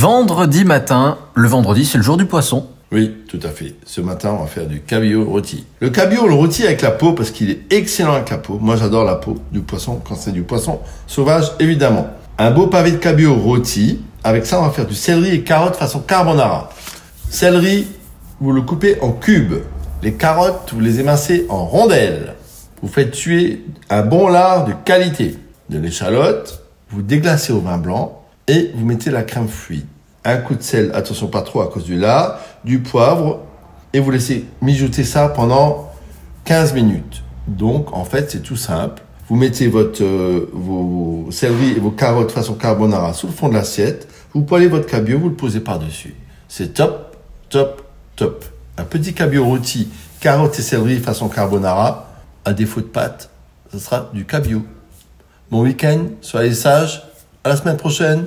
vendredi matin. Le vendredi, c'est le jour du poisson. Oui, tout à fait. Ce matin, on va faire du cabillaud rôti. Le cabillaud, le rôtit avec la peau parce qu'il est excellent avec la peau. Moi, j'adore la peau du poisson quand c'est du poisson sauvage, évidemment. Un beau pavé de cabillaud rôti. Avec ça, on va faire du céleri et carottes façon carbonara. Céleri, vous le coupez en cubes. Les carottes, vous les émincez en rondelles. Vous faites tuer un bon lard de qualité. De l'échalote, vous déglacez au vin blanc et vous mettez la crème fluide. Un coup de sel, attention pas trop à cause du lard, du poivre et vous laissez mijoter ça pendant 15 minutes. Donc en fait c'est tout simple. Vous mettez votre, euh, vos, céleris et vos carottes façon carbonara sous le fond de l'assiette. Vous poêlez votre cabillaud, vous le posez par-dessus. C'est top, top, top. Un petit cabillaud rôti, carottes et céleri façon carbonara. À défaut de pâte, ce sera du cabillaud. Bon week-end, soyez sages. À la semaine prochaine.